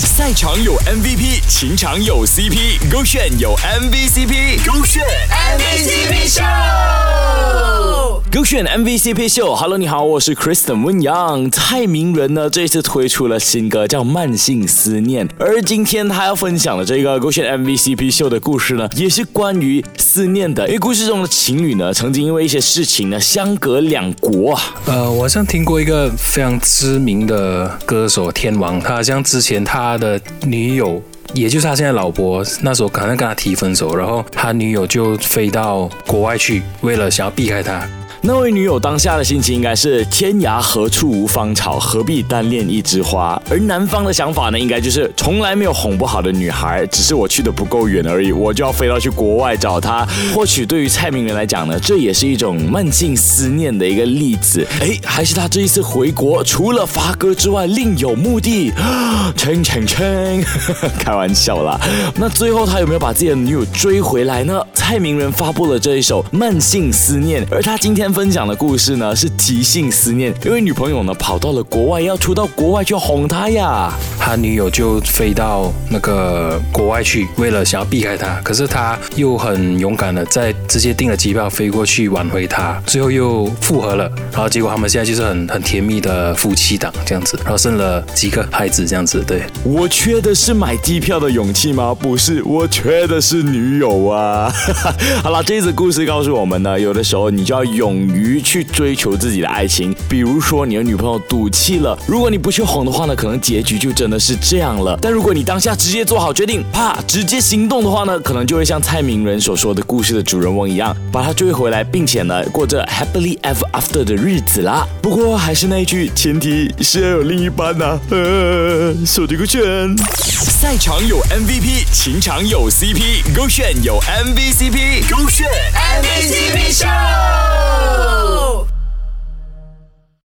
赛场有 MVP，情场有 CP，勾选有 MVCp，勾选 MVCp show，勾选 MVCp 秀。Hello，你好，我是 Kristen 温阳。蔡明仁呢，这一次推出了新歌叫《慢性思念》，而今天他要分享的这个勾选 MVCp 秀的故事呢，也是关于思念的。因为故事中的情侣呢，曾经因为一些事情呢，相隔两国啊。呃，我好像听过一个非常知名的歌手天王，他好像之前他的女友，也就是他现在老婆，那时候可能跟他提分手，然后他女友就飞到国外去，为了想要避开他。那位女友当下的心情应该是天涯何处无芳草，何必单恋一枝花。而男方的想法呢，应该就是从来没有哄不好的女孩，只是我去的不够远而已，我就要飞到去国外找她。或许对于蔡明仁来讲呢，这也是一种慢性思念的一个例子。哎，还是他这一次回国，除了发歌之外，另有目的。撑撑撑，开玩笑啦。那最后他有没有把自己的女友追回来呢？蔡明仁发布了这一首《慢性思念》，而他今天。分享的故事呢是即兴思念，因为女朋友呢跑到了国外，要出到国外去哄她呀，他女友就飞到那个国外去，为了想要避开他，可是他又很勇敢的在直接订了机票飞过去挽回他，最后又复合了，然后结果他们现在就是很 很甜蜜的夫妻档这样子，然后生了几个孩子这样子，对我缺的是买机票的勇气吗？不是，我缺的是女友啊。好了，这次故事告诉我们呢，有的时候你就要勇。于去追求自己的爱情，比如说你的女朋友赌气了，如果你不去哄的话呢，可能结局就真的是这样了。但如果你当下直接做好决定，啪，直接行动的话呢，可能就会像蔡明仁所说的故事的主人翁一样，把他追回来，并且呢，过着 happily ever after 的日子啦。不过还是那一句，前提是要有另一半呐。呃，手这个圈，赛场有 MVP，情场有 CP，勾选有 MVCp，勾选 MVP。